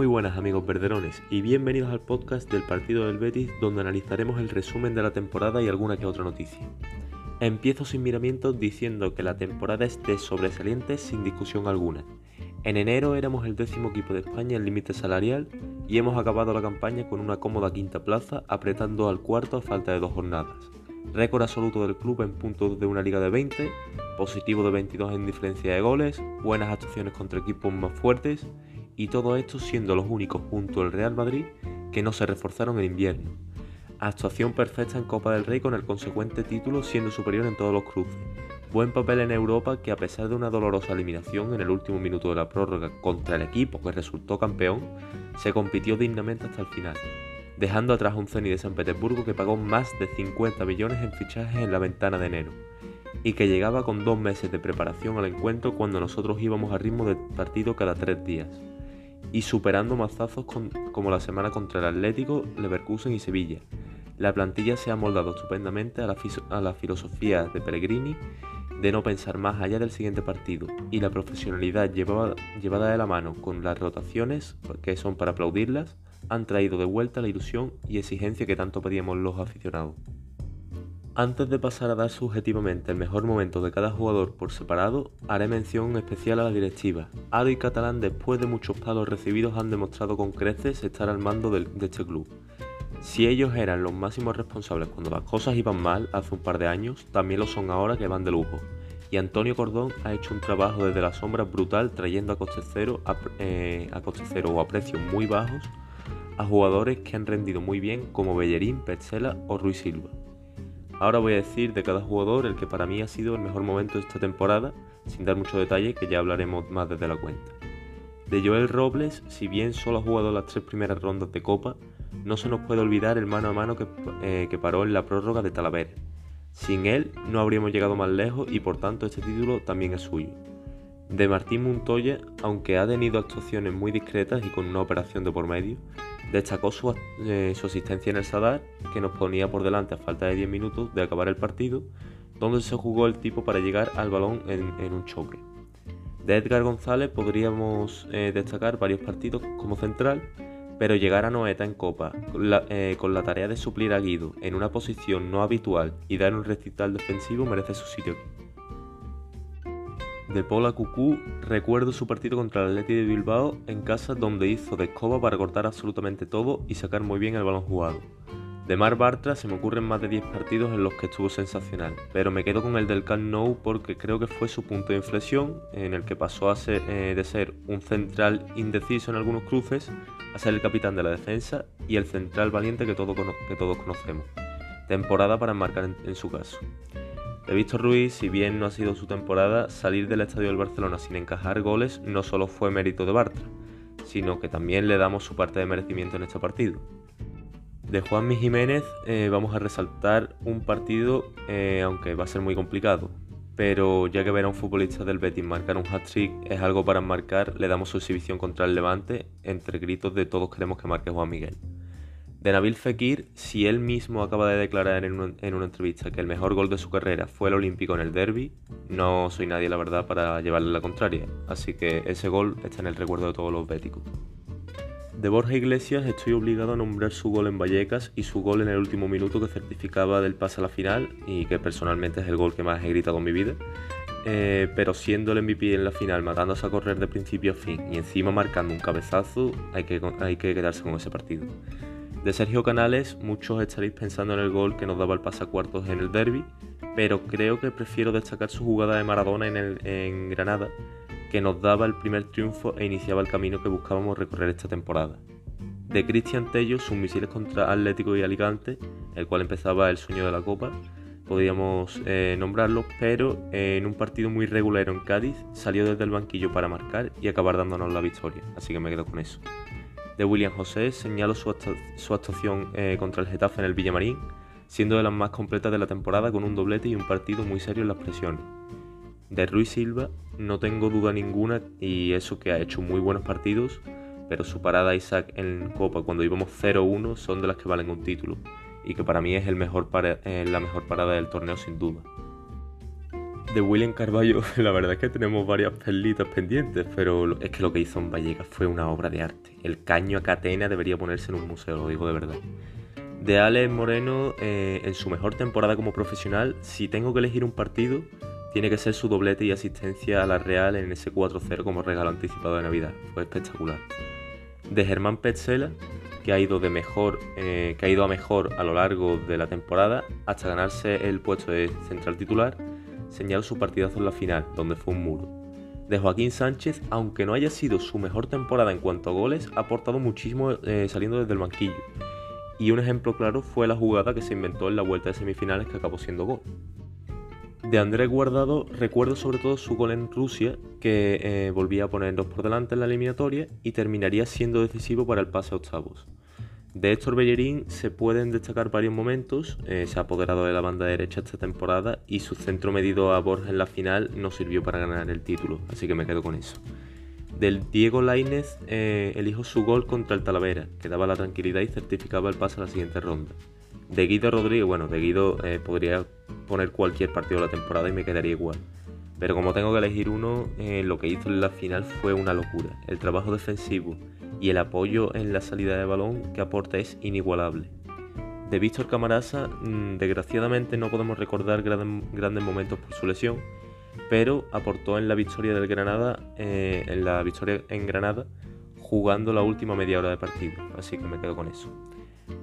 Muy buenas amigos verderones y bienvenidos al podcast del partido del Betis donde analizaremos el resumen de la temporada y alguna que otra noticia. Empiezo sin miramientos diciendo que la temporada es de sobresalientes sin discusión alguna. En enero éramos el décimo equipo de España en límite salarial y hemos acabado la campaña con una cómoda quinta plaza apretando al cuarto a falta de dos jornadas. Récord absoluto del club en puntos de una liga de 20, positivo de 22 en diferencia de goles, buenas actuaciones contra equipos más fuertes y todo esto siendo los únicos junto al Real Madrid que no se reforzaron en invierno. Actuación perfecta en Copa del Rey con el consecuente título siendo superior en todos los cruces. Buen papel en Europa que a pesar de una dolorosa eliminación en el último minuto de la prórroga contra el equipo que resultó campeón, se compitió dignamente hasta el final, dejando atrás un Zenit de San Petersburgo que pagó más de 50 millones en fichajes en la ventana de enero y que llegaba con dos meses de preparación al encuentro cuando nosotros íbamos a ritmo de partido cada tres días y superando mazazos como la semana contra el Atlético, Leverkusen y Sevilla. La plantilla se ha moldado estupendamente a la, filosofía de Pellegrini de no pensar más allá del siguiente partido y la profesionalidad llevada, llevada de la mano con las rotaciones, que son para aplaudirlas, han traído de vuelta la ilusión y exigencia que tanto pedíamos los aficionados. Antes de pasar a dar subjetivamente el mejor momento de cada jugador por separado, haré mención especial a la directiva. Aro y Catalán después de muchos palos recibidos han demostrado con creces estar al mando de, este club. Si ellos eran los máximos responsables cuando las cosas iban mal hace un par de años, también lo son ahora que van de lujo. Y Antonio Cordón ha hecho un trabajo desde la sombra brutal trayendo a coste cero, a, eh, a coste cero o a precios muy bajos a jugadores que han rendido muy bien como Bellerín, Petzela o Ruiz Silva. Ahora voy a decir de cada jugador el que para mí ha sido el mejor momento de esta temporada, sin dar mucho detalle que ya hablaremos más desde la cuenta. De Joel Robles, si bien solo ha jugado las tres primeras rondas de Copa, no se nos puede olvidar el mano a mano que, eh, que paró en la prórroga de Talavera. Sin él no habríamos llegado más lejos y por tanto este título también es suyo. De Martín Montoya, aunque ha tenido actuaciones muy discretas y con una operación de por medio, Destacó eh, su, asistencia en el Sadar, que nos ponía por delante a falta de 10 minutos de acabar el partido, donde se jugó el tipo para llegar al balón en, un choque. De Edgar González podríamos eh, destacar varios partidos como central, pero llegar a Noeta en Copa eh, con la, tarea de suplir a Guido en una posición no habitual y dar un recital defensivo merece su sitio de Paula Cucú, recuerdo su partido contra el Atleti de Bilbao en casa donde hizo de escoba para cortar absolutamente todo y sacar muy bien el balón jugado. De Mar Bartra se me ocurren más de 10 partidos en los que estuvo sensacional, pero me quedo con el del Camp Nou porque creo que fue su punto de inflexión en el que pasó eh, de ser un central indeciso en algunos cruces a ser el capitán de la defensa y el central valiente que todos conocemos. Temporada para enmarcar en su caso. De Víctor Ruiz, si bien no ha sido su temporada, salir del estadio del Barcelona sin encajar goles no solo fue mérito de Bartra, sino que también le damos su parte de merecimiento en este partido. De Juanmi Jiménez eh, vamos a resaltar un partido, eh, aunque va a ser muy complicado, pero ya que ver a un futbolista del Betis marcar un hat-trick es algo para marcar, le damos su exhibición contra el Levante entre gritos de todos queremos que marque Juan Miguel. De Nabil Fekir, si él mismo acaba de declarar en, una entrevista que el mejor gol de su carrera fue el olímpico en el derby, no soy nadie la verdad para llevarle la contraria, así que ese gol está en el recuerdo de todos los béticos. De Borja Iglesias estoy obligado a nombrar su gol en Vallecas y su gol en el último minuto que certificaba del pase a la final y que personalmente es el gol que más he gritado en mi vida. Eh, pero siendo el MVP en la final, matándose a correr de principio a fin y encima marcando un cabezazo, hay que, hay que quedarse con ese partido. De Sergio Canales, muchos estaréis pensando en el gol que nos daba el pasacuartos en el derby, pero creo que prefiero destacar su jugada de Maradona en, Granada, que nos daba el primer triunfo e iniciaba el camino que buscábamos recorrer esta temporada. De Cristian Tello, sus misiles contra Atlético y Alicante, el cual empezaba el sueño de la Copa, podíamos eh, nombrarlo, pero en un partido muy regular en Cádiz salió desde el banquillo para marcar y acabar dándonos la victoria, así que me quedo con eso de William José señalo su, actuación eh, contra el Getafe en el Villamarín, siendo de las más completas de la temporada con un doblete y un partido muy serio en las presiones. De Ruiz Silva no tengo duda ninguna y eso que ha hecho muy buenos partidos, pero su parada Isaac en Copa cuando íbamos 0-1 son de las que valen un título y que para mí es el eh, la mejor parada del torneo sin duda. De William Carballo, la verdad es que tenemos varias perlitas pendientes, pero es que lo que hizo en Vallecas fue una obra de arte. El caño a catena debería ponerse en un museo, lo digo de verdad. De Alex Moreno, eh, en su mejor temporada como profesional, si tengo que elegir un partido, tiene que ser su doblete y asistencia a la Real en ese 4-0 como regalo anticipado de Navidad. Fue espectacular. De Germán Petzela, que ha ido de mejor, eh, que ha ido a mejor a lo largo de la temporada hasta ganarse el puesto de central titular, señaló su partidazo en la final, donde fue un muro. De Joaquín Sánchez, aunque no haya sido su mejor temporada en cuanto a goles, ha aportado muchísimo eh, saliendo desde el banquillo. Y un ejemplo claro fue la jugada que se inventó en la vuelta de semifinales que acabó siendo gol. De Andrés Guardado recuerdo sobre todo su gol en Rusia, que eh, volvía a ponernos por delante en la eliminatoria y terminaría siendo decisivo para el pase a octavos. De Héctor Bellerín se pueden destacar varios momentos, eh, se ha apoderado de la banda derecha esta temporada y su centro medido a Borja en la final no sirvió para ganar el título, así que me quedo con eso. Del Diego Lainez eh, elijo su gol contra el Talavera, que daba la tranquilidad y certificaba el pase a la siguiente ronda. De Guido Rodríguez, bueno, de Guido eh, podría poner cualquier partido de la temporada y me quedaría igual. Pero como tengo que elegir uno, lo que hizo en la final fue una locura. El trabajo defensivo, y el apoyo en la salida de balón que aporta es inigualable. De Víctor Camarasa, mm, desgraciadamente no podemos recordar grandes momentos por su lesión, pero aportó en la victoria del Granada, eh, en la victoria en Granada, jugando la última media hora de partido, así que me quedo con eso.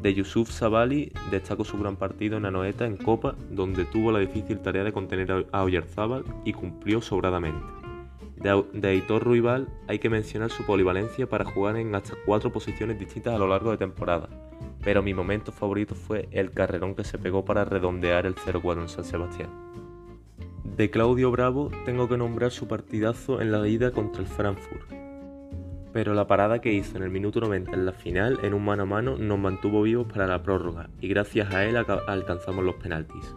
De Yusuf Sabali destaco su gran partido en Anoeta en Copa, donde tuvo la difícil tarea de contener a Oyarzábal y cumplió sobradamente. De Aitor Ruibal hay que mencionar su polivalencia para jugar en hasta cuatro posiciones distintas a lo largo de temporada, pero mi momento favorito fue el carrerón que se pegó para redondear el 0-4 en San Sebastián. De Claudio Bravo tengo que nombrar su partidazo en la ida contra el Frankfurt, pero la parada que hizo en el minuto 90 en la final en un mano a mano nos mantuvo vivos para la prórroga y gracias a él alcanzamos los penaltis.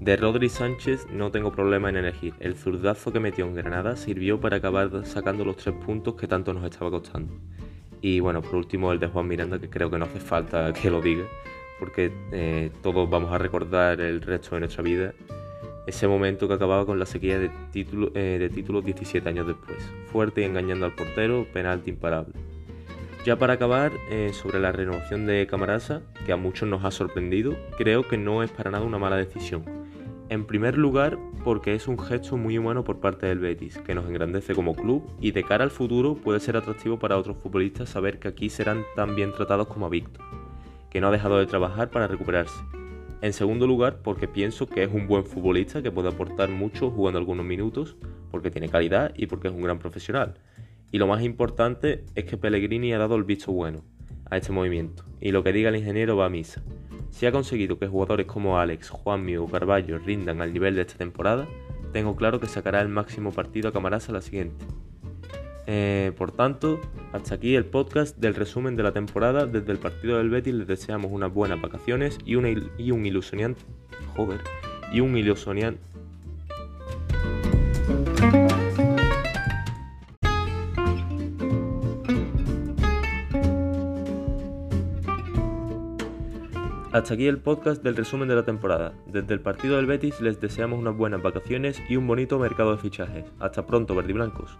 De Rodri Sánchez no tengo problema en elegir. El zurdazo que metió en Granada sirvió para acabar sacando los tres puntos que tanto nos estaba costando. Y bueno, por último el de Juan Miranda, que creo que no hace falta que lo diga, porque eh, todos vamos a recordar el resto de nuestra vida ese momento que acababa con la sequía de, título, eh, títulos 17 años después. Fuerte y engañando al portero, penalti imparable. Ya para acabar, eh, sobre la renovación de Camarasa, que a muchos nos ha sorprendido, creo que no es para nada una mala decisión en primer lugar, porque es un gesto muy humano por parte del Betis, que nos engrandece como club y de cara al futuro puede ser atractivo para otros futbolistas saber que aquí serán tan bien tratados como a Víctor, que no ha dejado de trabajar para recuperarse. En segundo lugar, porque pienso que es un buen futbolista que puede aportar mucho jugando algunos minutos, porque tiene calidad y porque es un gran profesional. Y lo más importante es que Pellegrini ha dado el visto bueno a este movimiento, y lo que diga el ingeniero va a misa. Si ha conseguido que jugadores como Alex, Juanmi o Carballo rindan al nivel de esta temporada, tengo claro que sacará el máximo partido a Camarasa la siguiente. Eh, por tanto, hasta aquí el podcast del resumen de la temporada. Desde el partido del Betis les deseamos unas buenas vacaciones y, un ilusionante. Joder. Y un ilusionante Hasta aquí el podcast del resumen de la temporada. Desde el partido del Betis les deseamos unas buenas vacaciones y un bonito mercado de fichajes. Hasta pronto, verdiblancos.